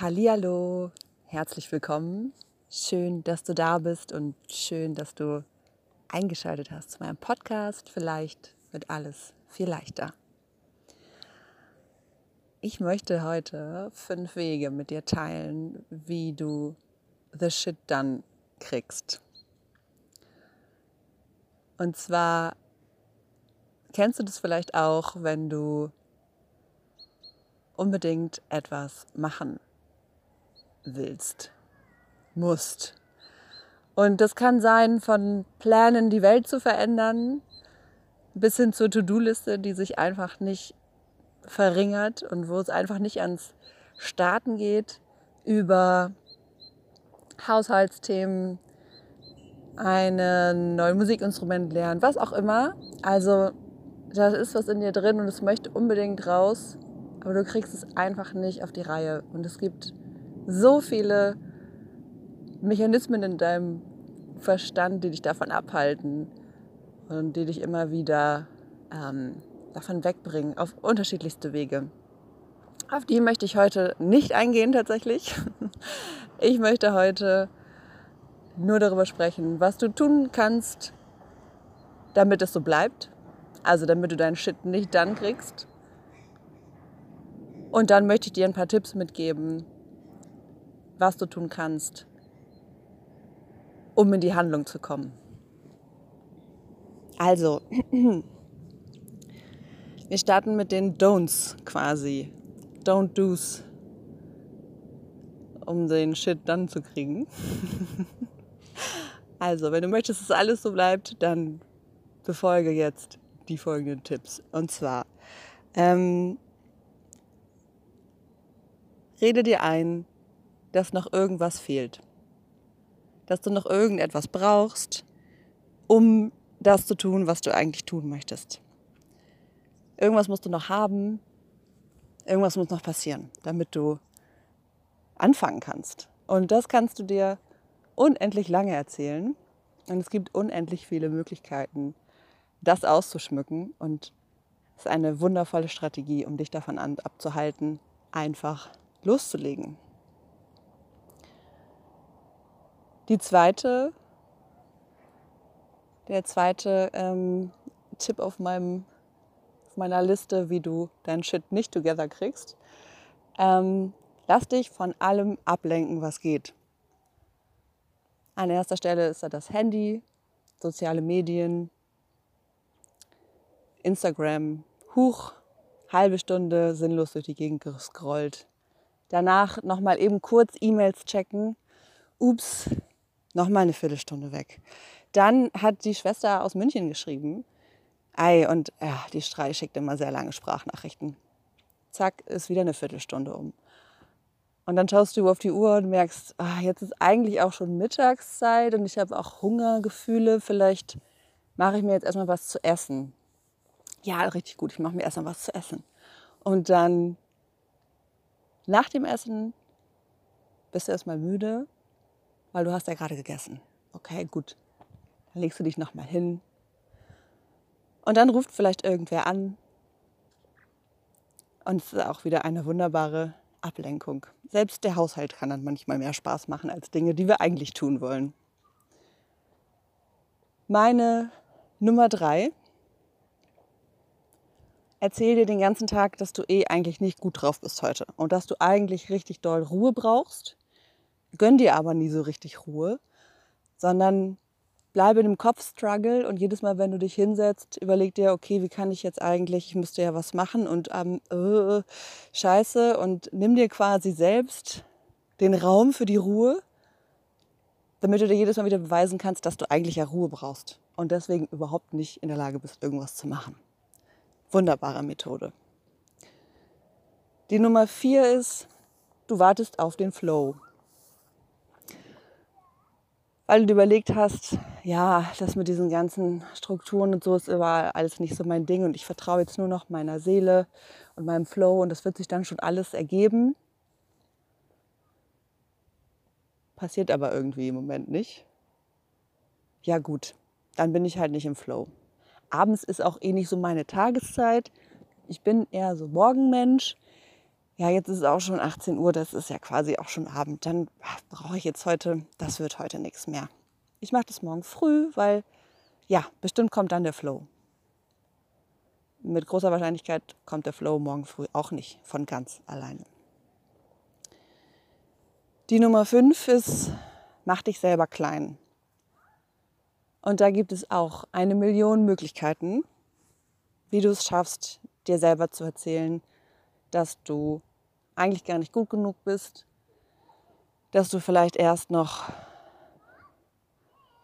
Hallihallo, herzlich willkommen. Schön, dass du da bist und schön, dass du eingeschaltet hast zu meinem Podcast. Vielleicht wird alles viel leichter. Ich möchte heute fünf Wege mit dir teilen, wie du the shit done kriegst. Und zwar kennst du das vielleicht auch, wenn du unbedingt etwas machen willst, musst. Und das kann sein von Plänen, die Welt zu verändern, bis hin zur To-Do-Liste, die sich einfach nicht verringert und wo es einfach nicht ans Starten geht, über Haushaltsthemen, ein neues Musikinstrument lernen, was auch immer. Also da ist was in dir drin und es möchte unbedingt raus, aber du kriegst es einfach nicht auf die Reihe. Und es gibt so viele Mechanismen in deinem Verstand, die dich davon abhalten und die dich immer wieder ähm, davon wegbringen, auf unterschiedlichste Wege. Auf die möchte ich heute nicht eingehen tatsächlich. Ich möchte heute nur darüber sprechen, was du tun kannst, damit es so bleibt. Also damit du deinen Shit nicht dann kriegst. Und dann möchte ich dir ein paar Tipps mitgeben, was du tun kannst, um in die Handlung zu kommen. Also, wir starten mit den Don'ts quasi. Don't do's, um den Shit dann zu kriegen. also, wenn du möchtest, dass alles so bleibt, dann befolge jetzt die folgenden Tipps. Und zwar, ähm, rede dir ein, dass noch irgendwas fehlt. Dass du noch irgendetwas brauchst, um das zu tun, was du eigentlich tun möchtest. Irgendwas musst du noch haben, irgendwas muss noch passieren, damit du anfangen kannst. Und das kannst du dir unendlich lange erzählen. Und es gibt unendlich viele Möglichkeiten, das auszuschmücken. Und es ist eine wundervolle Strategie, um dich davon abzuhalten, einfach loszulegen. Die zweite, der zweite ähm, Tipp auf, meinem, auf meiner Liste, wie du deinen Shit nicht together kriegst, ähm, lass dich von allem ablenken, was geht. An erster Stelle ist da das Handy, soziale Medien, Instagram, Huch, halbe Stunde sinnlos durch die Gegend gescrollt. Danach nochmal eben kurz E-Mails checken. Ups, nochmal eine Viertelstunde weg. Dann hat die Schwester aus München geschrieben. Ei, und ja, die Strei schickt immer sehr lange Sprachnachrichten. Zack, ist wieder eine Viertelstunde um. Und dann schaust du auf die Uhr und merkst, ah, jetzt ist eigentlich auch schon Mittagszeit und ich habe auch Hungergefühle. Vielleicht mache ich mir jetzt erstmal was zu essen. Ja, richtig gut, ich mache mir erstmal was zu essen. Und dann nach dem Essen bist du erstmal müde weil du hast ja gerade gegessen. Okay, gut. Dann legst du dich nochmal hin. Und dann ruft vielleicht irgendwer an. Und es ist auch wieder eine wunderbare Ablenkung. Selbst der Haushalt kann dann manchmal mehr Spaß machen als Dinge, die wir eigentlich tun wollen. Meine Nummer drei. Erzähl dir den ganzen Tag, dass du eh eigentlich nicht gut drauf bist heute und dass du eigentlich richtig doll Ruhe brauchst gönn dir aber nie so richtig Ruhe, sondern bleibe in dem Kopfstruggle und jedes Mal, wenn du dich hinsetzt, überleg dir, okay, wie kann ich jetzt eigentlich, ich müsste ja was machen und ähm, äh, scheiße und nimm dir quasi selbst den Raum für die Ruhe, damit du dir jedes Mal wieder beweisen kannst, dass du eigentlich ja Ruhe brauchst und deswegen überhaupt nicht in der Lage bist, irgendwas zu machen. Wunderbare Methode. Die Nummer vier ist, du wartest auf den Flow weil du überlegt hast, ja, das mit diesen ganzen Strukturen und so ist überall alles nicht so mein Ding und ich vertraue jetzt nur noch meiner Seele und meinem Flow und das wird sich dann schon alles ergeben. Passiert aber irgendwie im Moment nicht. Ja gut, dann bin ich halt nicht im Flow. Abends ist auch eh nicht so meine Tageszeit. Ich bin eher so Morgenmensch. Ja, jetzt ist es auch schon 18 Uhr, das ist ja quasi auch schon Abend, dann brauche ich jetzt heute, das wird heute nichts mehr. Ich mache das morgen früh, weil ja, bestimmt kommt dann der Flow. Mit großer Wahrscheinlichkeit kommt der Flow morgen früh auch nicht von ganz alleine. Die Nummer 5 ist, mach dich selber klein. Und da gibt es auch eine Million Möglichkeiten, wie du es schaffst, dir selber zu erzählen, dass du eigentlich gar nicht gut genug bist, dass du vielleicht erst noch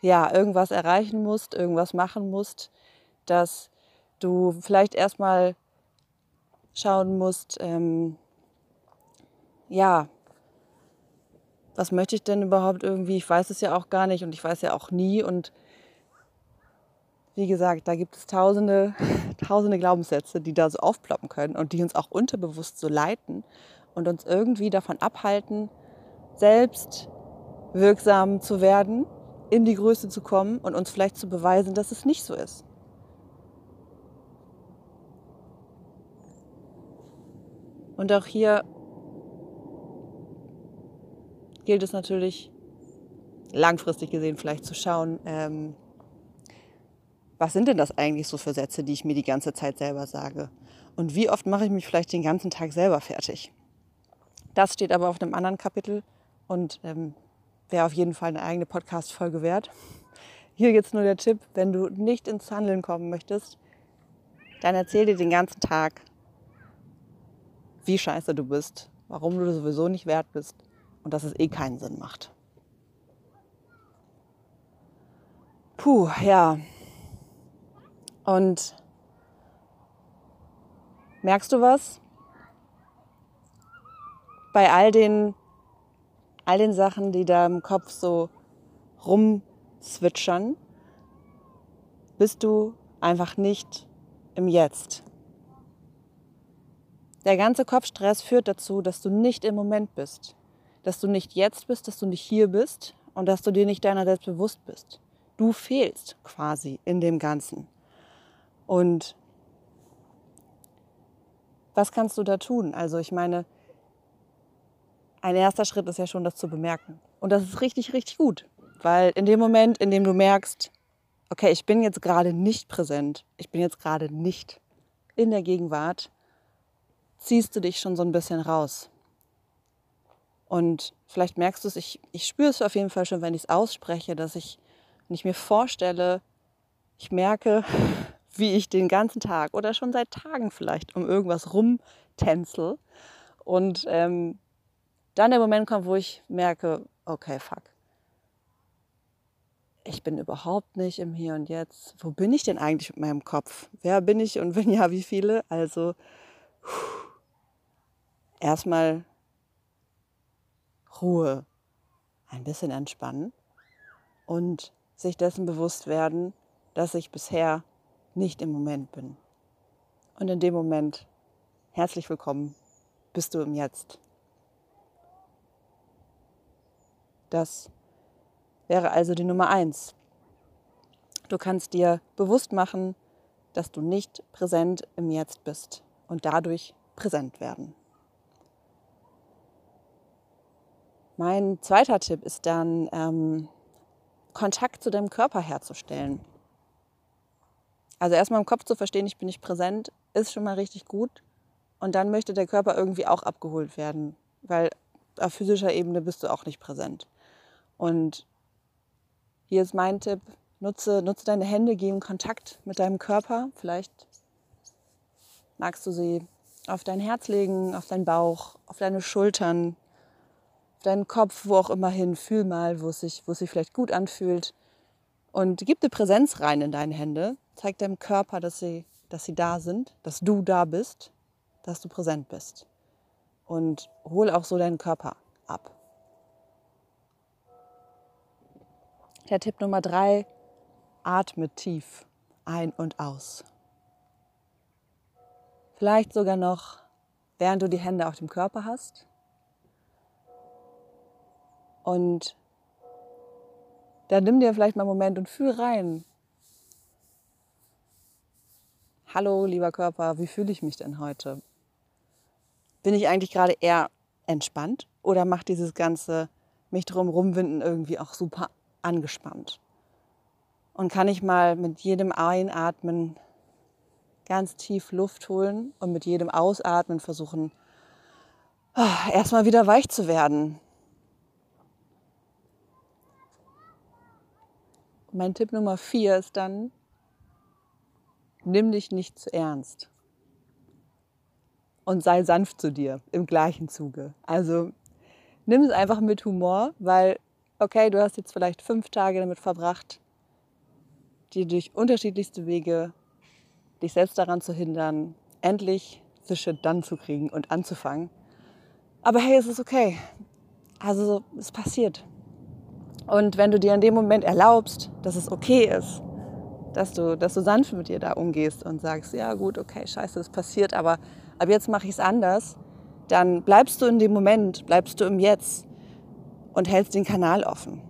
ja, irgendwas erreichen musst, irgendwas machen musst, dass du vielleicht erstmal schauen musst, ähm, ja, was möchte ich denn überhaupt irgendwie? Ich weiß es ja auch gar nicht und ich weiß ja auch nie und wie gesagt, da gibt es tausende, tausende Glaubenssätze, die da so aufploppen können und die uns auch unterbewusst so leiten und uns irgendwie davon abhalten, selbst wirksam zu werden, in die Größe zu kommen und uns vielleicht zu beweisen, dass es nicht so ist. Und auch hier gilt es natürlich langfristig gesehen vielleicht zu schauen, ähm, was sind denn das eigentlich so für Sätze, die ich mir die ganze Zeit selber sage? Und wie oft mache ich mich vielleicht den ganzen Tag selber fertig? Das steht aber auf einem anderen Kapitel und ähm, wäre auf jeden Fall eine eigene Podcast-Folge wert. Hier jetzt nur der Tipp, wenn du nicht ins Handeln kommen möchtest, dann erzähl dir den ganzen Tag, wie scheiße du bist, warum du sowieso nicht wert bist und dass es eh keinen Sinn macht. Puh, ja, und merkst du was? Bei all den, all den Sachen, die da im Kopf so rumzwitschern, bist du einfach nicht im Jetzt. Der ganze Kopfstress führt dazu, dass du nicht im Moment bist, dass du nicht jetzt bist, dass du nicht hier bist und dass du dir nicht deiner selbst bewusst bist. Du fehlst quasi in dem Ganzen. Und was kannst du da tun? Also ich meine, ein erster Schritt ist ja schon, das zu bemerken. Und das ist richtig, richtig gut. Weil in dem Moment, in dem du merkst, okay, ich bin jetzt gerade nicht präsent, ich bin jetzt gerade nicht in der Gegenwart, ziehst du dich schon so ein bisschen raus. Und vielleicht merkst du es, ich, ich spüre es auf jeden Fall schon, wenn ich es ausspreche, dass ich, wenn ich mir vorstelle, ich merke, wie ich den ganzen Tag oder schon seit Tagen vielleicht um irgendwas rumtänzel und ähm, dann der Moment kommt, wo ich merke, okay, fuck. Ich bin überhaupt nicht im Hier und Jetzt. Wo bin ich denn eigentlich mit meinem Kopf? Wer bin ich und wenn ja, wie viele? Also erstmal Ruhe, ein bisschen entspannen und sich dessen bewusst werden, dass ich bisher nicht im Moment bin. Und in dem Moment, herzlich willkommen, bist du im Jetzt. Das wäre also die Nummer eins. Du kannst dir bewusst machen, dass du nicht präsent im Jetzt bist und dadurch präsent werden. Mein zweiter Tipp ist dann, ähm, Kontakt zu deinem Körper herzustellen. Also erstmal im Kopf zu verstehen, ich bin nicht präsent, ist schon mal richtig gut. Und dann möchte der Körper irgendwie auch abgeholt werden, weil auf physischer Ebene bist du auch nicht präsent. Und hier ist mein Tipp, nutze, nutze deine Hände, geh in Kontakt mit deinem Körper. Vielleicht magst du sie auf dein Herz legen, auf deinen Bauch, auf deine Schultern, auf deinen Kopf, wo auch immer hin. Fühl mal, wo es sich, wo es sich vielleicht gut anfühlt. Und gib eine Präsenz rein in deine Hände. Zeig deinem Körper, dass sie, dass sie da sind, dass du da bist, dass du präsent bist. Und hol auch so deinen Körper ab. Der Tipp Nummer drei, atme tief ein und aus. Vielleicht sogar noch, während du die Hände auf dem Körper hast. Und dann nimm dir vielleicht mal einen Moment und fühl rein. Hallo, lieber Körper, wie fühle ich mich denn heute? Bin ich eigentlich gerade eher entspannt oder macht dieses ganze mich drum rumwinden irgendwie auch super angespannt? Und kann ich mal mit jedem Einatmen ganz tief Luft holen und mit jedem Ausatmen versuchen, ah, erstmal wieder weich zu werden. Mein Tipp Nummer vier ist dann, nimm dich nicht zu ernst und sei sanft zu dir im gleichen Zuge. Also nimm es einfach mit Humor, weil, okay, du hast jetzt vielleicht fünf Tage damit verbracht, dir durch unterschiedlichste Wege dich selbst daran zu hindern, endlich the done zu kriegen und anzufangen. Aber hey, es ist okay. Also es passiert. Und wenn du dir in dem Moment erlaubst, dass es okay ist, dass du, dass du sanft mit dir da umgehst und sagst, ja gut, okay, scheiße, es passiert, aber ab jetzt mache ich es anders, dann bleibst du in dem Moment, bleibst du im Jetzt und hältst den Kanal offen.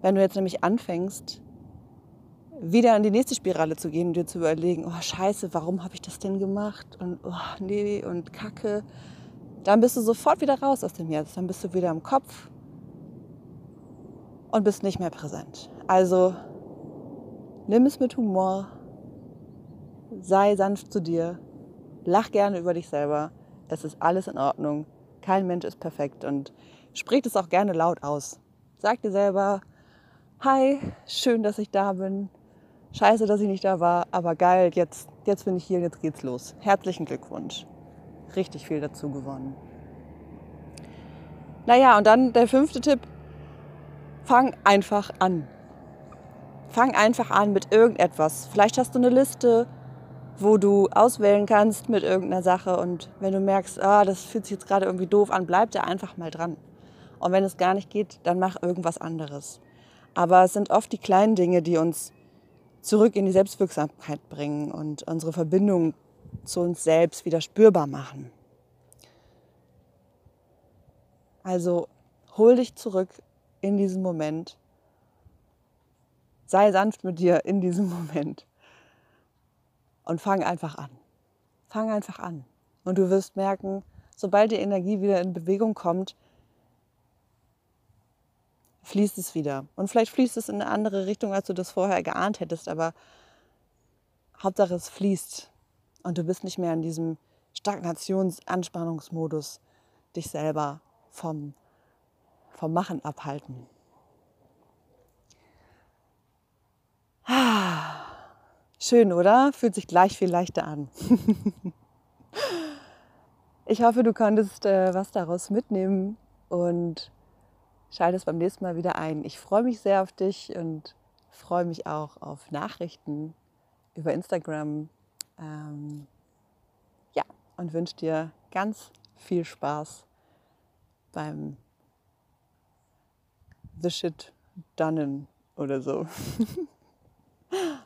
Wenn du jetzt nämlich anfängst, wieder in die nächste Spirale zu gehen und dir zu überlegen, oh scheiße, warum habe ich das denn gemacht? Und oh nee und Kacke. Dann bist du sofort wieder raus aus dem Jetzt. Dann bist du wieder im Kopf und bist nicht mehr präsent. Also nimm es mit Humor, sei sanft zu dir, lach gerne über dich selber. Es ist alles in Ordnung. Kein Mensch ist perfekt und sprich es auch gerne laut aus. Sag dir selber, hi, schön, dass ich da bin. Scheiße, dass ich nicht da war, aber geil, jetzt, jetzt bin ich hier, jetzt geht's los. Herzlichen Glückwunsch. Richtig viel dazu gewonnen. Naja, und dann der fünfte Tipp. Fang einfach an. Fang einfach an mit irgendetwas. Vielleicht hast du eine Liste, wo du auswählen kannst mit irgendeiner Sache und wenn du merkst, ah, das fühlt sich jetzt gerade irgendwie doof an, bleib da einfach mal dran. Und wenn es gar nicht geht, dann mach irgendwas anderes. Aber es sind oft die kleinen Dinge, die uns zurück in die Selbstwirksamkeit bringen und unsere Verbindung zu uns selbst wieder spürbar machen. Also hol dich zurück in diesen Moment. Sei sanft mit dir in diesem Moment. Und fang einfach an. Fang einfach an. Und du wirst merken, sobald die Energie wieder in Bewegung kommt, fließt es wieder. Und vielleicht fließt es in eine andere Richtung, als du das vorher geahnt hättest, aber Hauptsache es fließt und du bist nicht mehr in diesem Stagnations-Anspannungsmodus, dich selber vom, vom Machen abhalten. Ah, schön, oder? Fühlt sich gleich viel leichter an. ich hoffe, du konntest äh, was daraus mitnehmen und schaltest beim nächsten Mal wieder ein. Ich freue mich sehr auf dich und freue mich auch auf Nachrichten über Instagram. Ähm, ja, und wünsche dir ganz viel Spaß beim The Shit Donnen oder so.